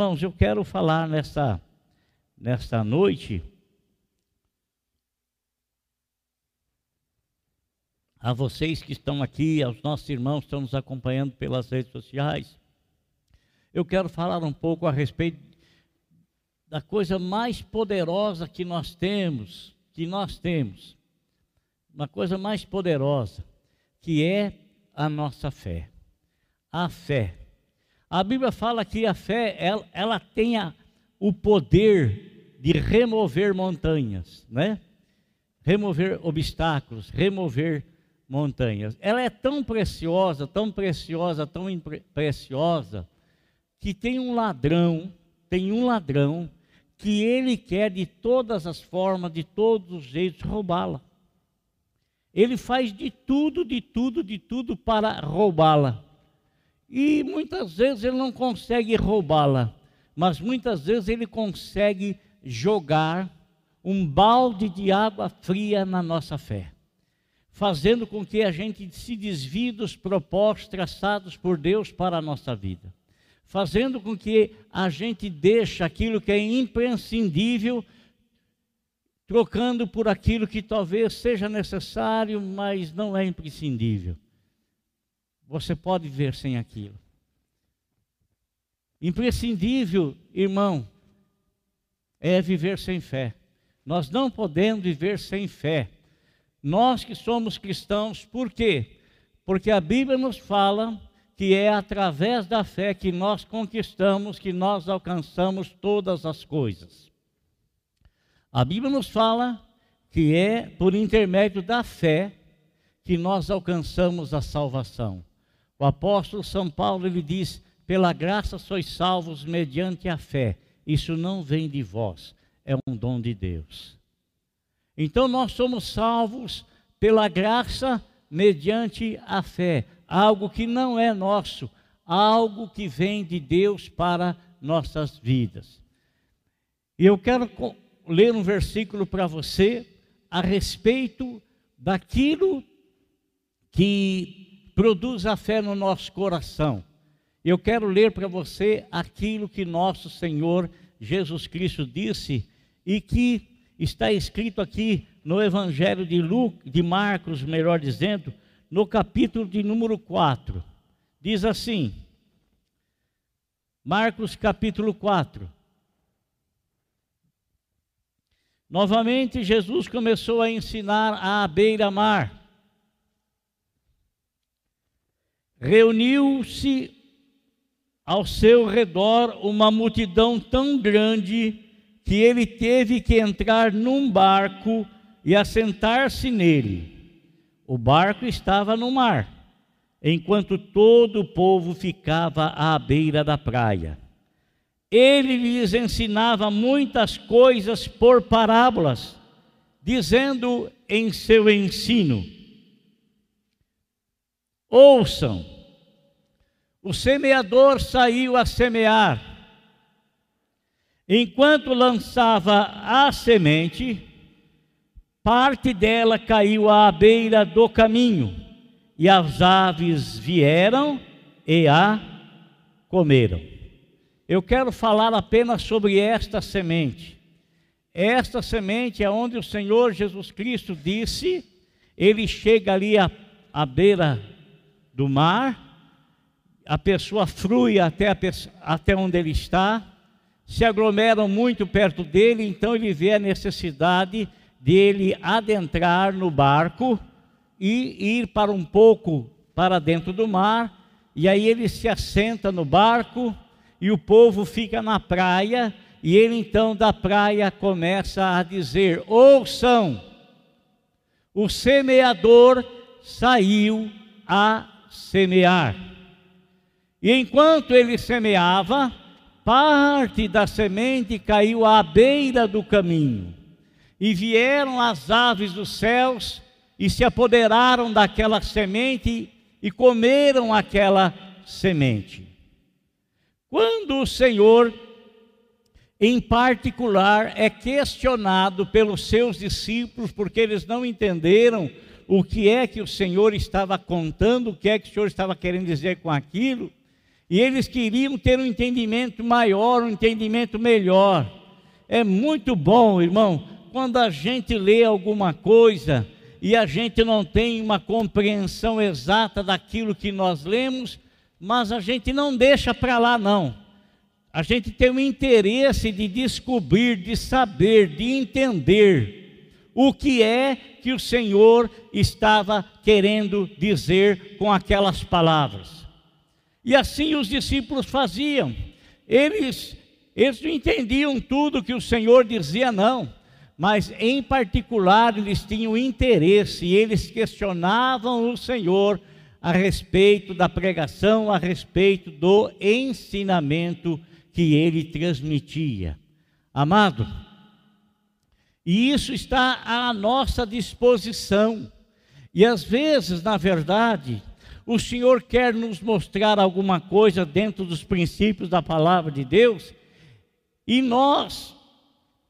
Irmãos, eu quero falar nesta, nesta noite a vocês que estão aqui, aos nossos irmãos que estão nos acompanhando pelas redes sociais. Eu quero falar um pouco a respeito da coisa mais poderosa que nós temos, que nós temos. Uma coisa mais poderosa, que é a nossa fé. A fé. A Bíblia fala que a fé, ela, ela tem o poder de remover montanhas, né? Remover obstáculos, remover montanhas. Ela é tão preciosa, tão preciosa, tão preciosa, que tem um ladrão, tem um ladrão que ele quer de todas as formas, de todos os jeitos roubá-la. Ele faz de tudo, de tudo, de tudo para roubá-la. E muitas vezes ele não consegue roubá-la, mas muitas vezes ele consegue jogar um balde de água fria na nossa fé fazendo com que a gente se desvie dos propósitos traçados por Deus para a nossa vida, fazendo com que a gente deixe aquilo que é imprescindível, trocando por aquilo que talvez seja necessário, mas não é imprescindível. Você pode viver sem aquilo. Imprescindível, irmão, é viver sem fé. Nós não podemos viver sem fé. Nós que somos cristãos, por quê? Porque a Bíblia nos fala que é através da fé que nós conquistamos, que nós alcançamos todas as coisas. A Bíblia nos fala que é por intermédio da fé que nós alcançamos a salvação. O apóstolo São Paulo ele diz: "Pela graça sois salvos mediante a fé. Isso não vem de vós, é um dom de Deus." Então nós somos salvos pela graça mediante a fé, algo que não é nosso, algo que vem de Deus para nossas vidas. E eu quero ler um versículo para você a respeito daquilo que produz a fé no nosso coração. Eu quero ler para você aquilo que nosso Senhor Jesus Cristo disse e que está escrito aqui no Evangelho de, Lucas, de Marcos, melhor dizendo, no capítulo de número 4. Diz assim, Marcos capítulo 4. Novamente Jesus começou a ensinar à beira-mar. Reuniu-se ao seu redor uma multidão tão grande que ele teve que entrar num barco e assentar-se nele. O barco estava no mar, enquanto todo o povo ficava à beira da praia. Ele lhes ensinava muitas coisas por parábolas, dizendo em seu ensino: Ouçam, o semeador saiu a semear. Enquanto lançava a semente, parte dela caiu à beira do caminho, e as aves vieram e a comeram. Eu quero falar apenas sobre esta semente. Esta semente é onde o Senhor Jesus Cristo disse, ele chega ali à, à beira do mar, a pessoa flui até, a, até onde ele está, se aglomeram muito perto dele, então ele vê a necessidade dele adentrar no barco e ir para um pouco para dentro do mar, e aí ele se assenta no barco e o povo fica na praia, e ele então da praia começa a dizer: Ouçam, o semeador saiu a semear. E enquanto ele semeava, parte da semente caiu à beira do caminho, e vieram as aves dos céus e se apoderaram daquela semente e comeram aquela semente. Quando o Senhor, em particular, é questionado pelos seus discípulos, porque eles não entenderam o que é que o Senhor estava contando, o que é que o Senhor estava querendo dizer com aquilo, E eles queriam ter um entendimento maior, um entendimento melhor. É muito bom, irmão, quando a gente lê alguma coisa e a gente não tem uma compreensão exata daquilo que nós lemos, mas a gente não deixa para lá, não. A gente tem o interesse de descobrir, de saber, de entender o que é que o Senhor estava querendo dizer com aquelas palavras. E assim os discípulos faziam. Eles, eles não entendiam tudo que o Senhor dizia, não. Mas em particular eles tinham interesse e eles questionavam o Senhor a respeito da pregação, a respeito do ensinamento que ele transmitia. Amado, e isso está à nossa disposição. E às vezes, na verdade, o Senhor quer nos mostrar alguma coisa dentro dos princípios da palavra de Deus, e nós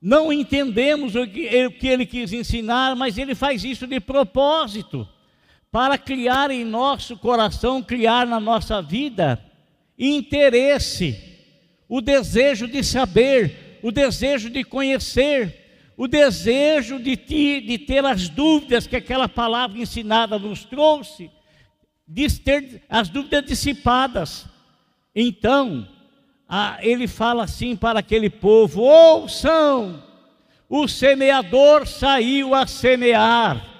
não entendemos o que, o que ele quis ensinar, mas ele faz isso de propósito para criar em nosso coração, criar na nossa vida interesse, o desejo de saber, o desejo de conhecer, o desejo de, ti, de ter as dúvidas que aquela palavra ensinada nos trouxe, de ter as dúvidas dissipadas. Então, a, ele fala assim para aquele povo: ouçam, o semeador saiu a semear.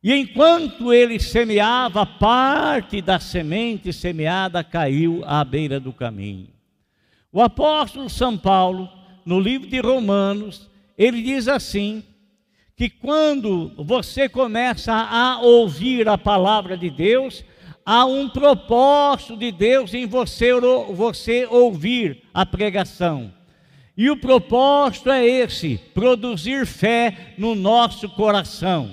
E enquanto ele semeava, parte da semente semeada caiu à beira do caminho. O apóstolo São Paulo, no livro de Romanos, ele diz assim: que quando você começa a ouvir a palavra de Deus, há um propósito de Deus em você, você ouvir a pregação. E o propósito é esse: produzir fé no nosso coração.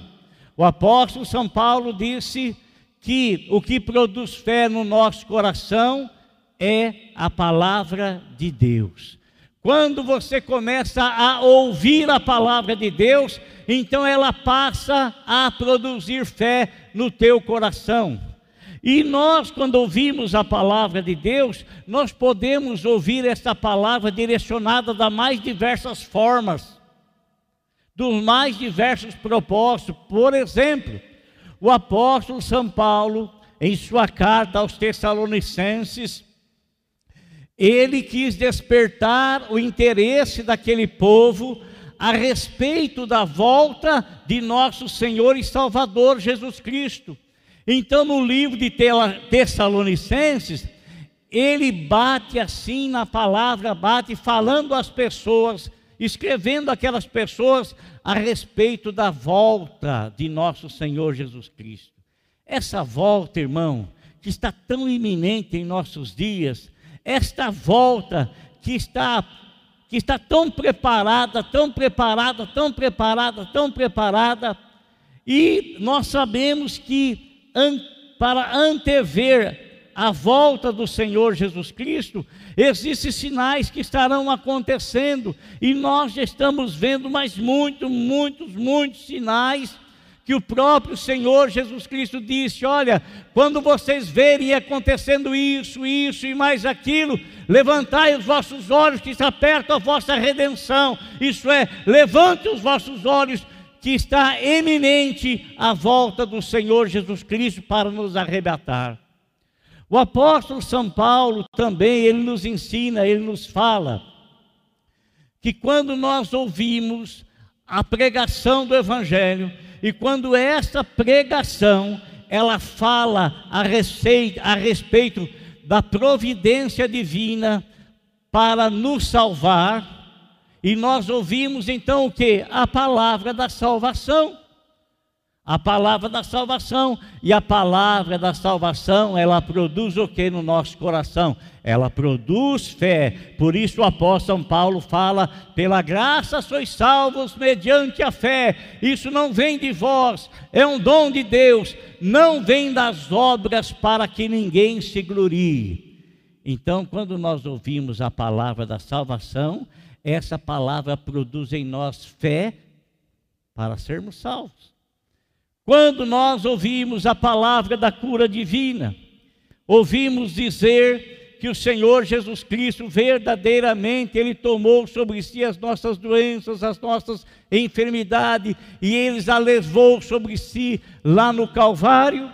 O apóstolo São Paulo disse que o que produz fé no nosso coração é a palavra de Deus. Quando você começa a ouvir a palavra de Deus, então ela passa a produzir fé no teu coração. E nós, quando ouvimos a palavra de Deus, nós podemos ouvir essa palavra direcionada das mais diversas formas dos mais diversos propósitos. Por exemplo, o apóstolo São Paulo, em sua carta aos Tessalonicenses, ele quis despertar o interesse daquele povo a respeito da volta de nosso Senhor e Salvador Jesus Cristo. Então, no livro de Tessalonicenses, ele bate assim na palavra, bate falando às pessoas escrevendo aquelas pessoas a respeito da volta de nosso Senhor Jesus Cristo. Essa volta, irmão, que está tão iminente em nossos dias, esta volta que está que está tão preparada, tão preparada, tão preparada, tão preparada, e nós sabemos que an, para antever a volta do Senhor Jesus Cristo, existem sinais que estarão acontecendo, e nós já estamos vendo mais muitos, muitos, muitos sinais que o próprio Senhor Jesus Cristo disse: Olha, quando vocês verem acontecendo isso, isso e mais aquilo, levantai os vossos olhos, que está perto a vossa redenção. Isso é, levante os vossos olhos, que está eminente a volta do Senhor Jesus Cristo para nos arrebatar. O apóstolo São Paulo também, ele nos ensina, ele nos fala que quando nós ouvimos a pregação do evangelho e quando essa pregação ela fala a respeito, a respeito da providência divina para nos salvar, e nós ouvimos então o que? A palavra da salvação a palavra da salvação. E a palavra da salvação, ela produz o que no nosso coração? Ela produz fé. Por isso o apóstolo São Paulo fala: pela graça sois salvos mediante a fé. Isso não vem de vós, é um dom de Deus, não vem das obras para que ninguém se glorie. Então, quando nós ouvimos a palavra da salvação, essa palavra produz em nós fé para sermos salvos. Quando nós ouvimos a palavra da cura divina, Ouvimos dizer que o Senhor Jesus Cristo verdadeiramente ele tomou sobre si as nossas doenças, as nossas enfermidades e ele as levou sobre si lá no Calvário.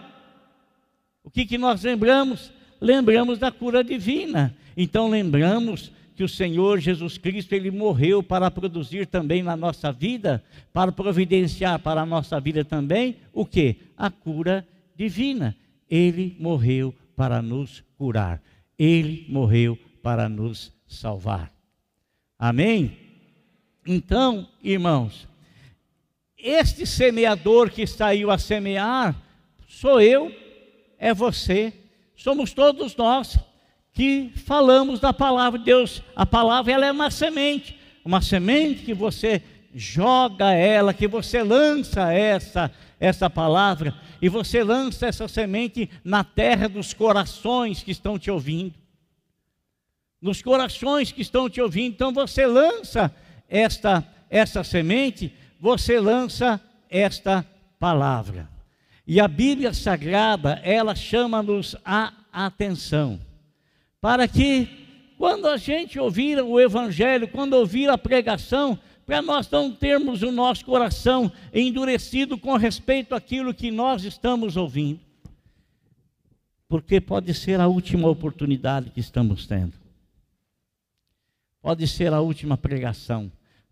O que que nós lembramos? Lembramos da cura divina. Então lembramos que o Senhor Jesus Cristo ele morreu para produzir também na nossa vida, para providenciar para a nossa vida também o que? A cura divina. Ele morreu para nos curar. Ele morreu para nos salvar. Amém? Então, irmãos, este semeador que saiu a semear, sou eu, é você, somos todos nós que falamos da palavra de Deus. A palavra ela é uma semente, uma semente que você joga ela, que você lança essa essa palavra e você lança essa semente na terra dos corações que estão te ouvindo. Nos corações que estão te ouvindo, então você lança esta essa semente, você lança esta palavra. E a Bíblia Sagrada, ela chama-nos a atenção para que quando a gente ouvir o Evangelho, quando ouvir a pregação, para nós não termos o nosso coração endurecido com respeito àquilo que nós estamos ouvindo, porque pode ser a última oportunidade que estamos tendo, pode ser a última pregação,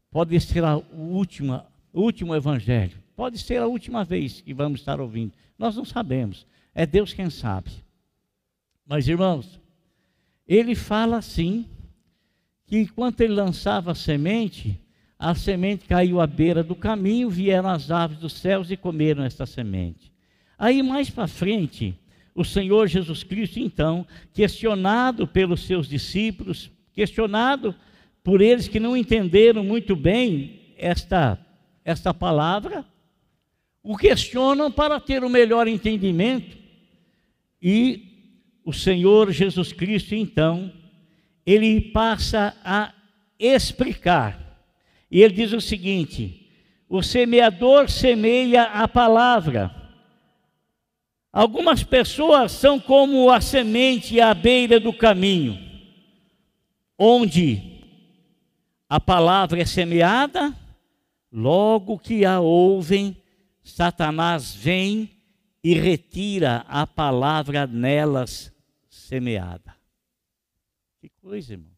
pode ser a última, o último Evangelho, pode ser a última vez que vamos estar ouvindo, nós não sabemos, é Deus quem sabe. Mas irmãos, ele fala assim, que enquanto ele lançava a semente, a semente caiu à beira do caminho, vieram as aves dos céus e comeram esta semente. Aí mais para frente, o Senhor Jesus Cristo, então, questionado pelos seus discípulos, questionado por eles que não entenderam muito bem esta, esta palavra, o questionam para ter o melhor entendimento e o Senhor Jesus Cristo, então, ele passa a explicar. E ele diz o seguinte: o semeador semeia a palavra. Algumas pessoas são como a semente à beira do caminho, onde a palavra é semeada, logo que a ouvem, Satanás vem e retira a palavra nelas semeada. Que coisa, irmãos.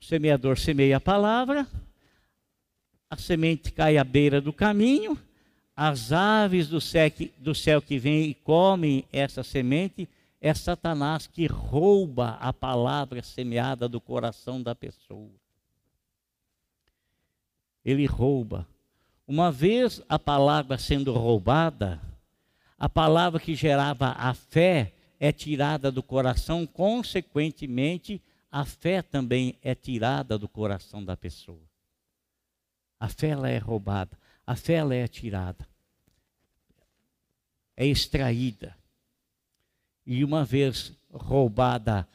O semeador semeia a palavra, a semente cai à beira do caminho, as aves do céu, que, do céu que vêm e comem essa semente, é Satanás que rouba a palavra semeada do coração da pessoa. Ele rouba. Uma vez a palavra sendo roubada, a palavra que gerava a fé é tirada do coração, consequentemente, a fé também é tirada do coração da pessoa. A fé ela é roubada, a fé ela é tirada, é extraída. E uma vez roubada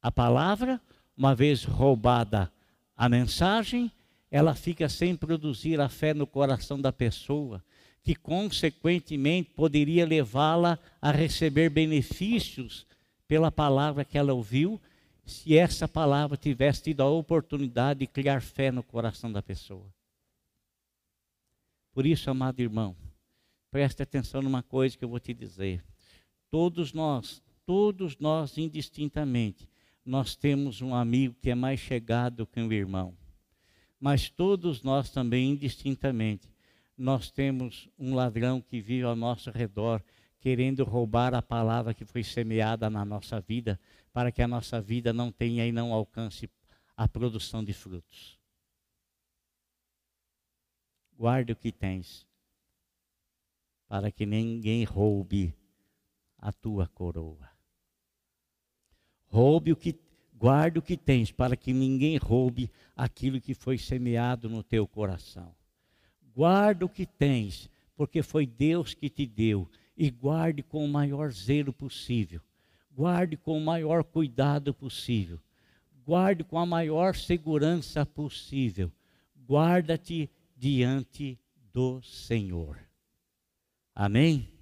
a palavra, uma vez roubada a mensagem, ela fica sem produzir a fé no coração da pessoa que consequentemente poderia levá-la a receber benefícios pela palavra que ela ouviu, se essa palavra tivesse tido a oportunidade de criar fé no coração da pessoa. Por isso, amado irmão, preste atenção numa coisa que eu vou te dizer. Todos nós, todos nós indistintamente, nós temos um amigo que é mais chegado que um irmão. Mas todos nós também indistintamente nós temos um ladrão que vive ao nosso redor, querendo roubar a palavra que foi semeada na nossa vida, para que a nossa vida não tenha e não alcance a produção de frutos. Guarde o que tens, para que ninguém roube a tua coroa. Roube o que guarde o que tens, para que ninguém roube aquilo que foi semeado no teu coração. Guarda o que tens, porque foi Deus que te deu, e guarde com o maior zelo possível. Guarde com o maior cuidado possível. Guarde com a maior segurança possível. Guarda-te diante do Senhor. Amém?